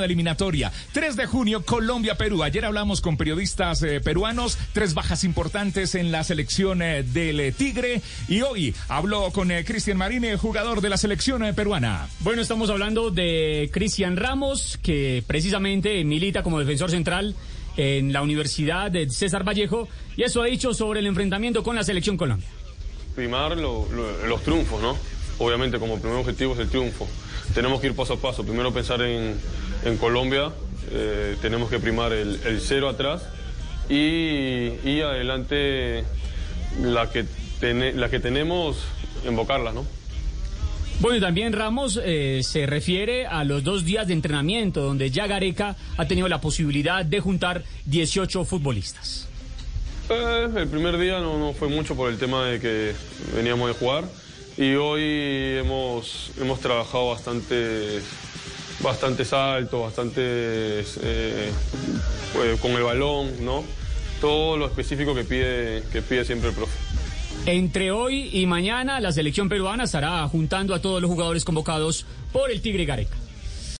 de eliminatoria. 3 de junio, Colombia-Perú. Ayer hablamos con periodistas eh, peruanos, tres bajas importantes en la selección eh, del eh, Tigre. Y hoy habló con Cristian Marine, jugador de la selección peruana. Bueno, estamos hablando de Cristian Ramos, que precisamente milita como defensor central en la Universidad de César Vallejo. Y eso ha dicho sobre el enfrentamiento con la selección Colombia. Primar los triunfos, ¿no? Obviamente como primer objetivo es el triunfo tenemos que ir paso a paso. Primero pensar en, Colombia, eh, tenemos que primar el, cero atrás y, adelante la que, la que tenemos, invocarla, ¿no? Bueno, y también Ramos eh, se refiere a los dos días de entrenamiento donde ya Gareca ha tenido la posibilidad de juntar 18 futbolistas. Eh, el primer día no, no, fue mucho por el tema de que veníamos de jugar y hoy hemos, hemos trabajado bastante, bastante salto, bastante eh, pues, con el balón, ¿no? Todo lo específico que pide, que pide siempre el profe. Entre hoy y mañana la selección peruana estará juntando a todos los jugadores convocados por el Tigre Gareca.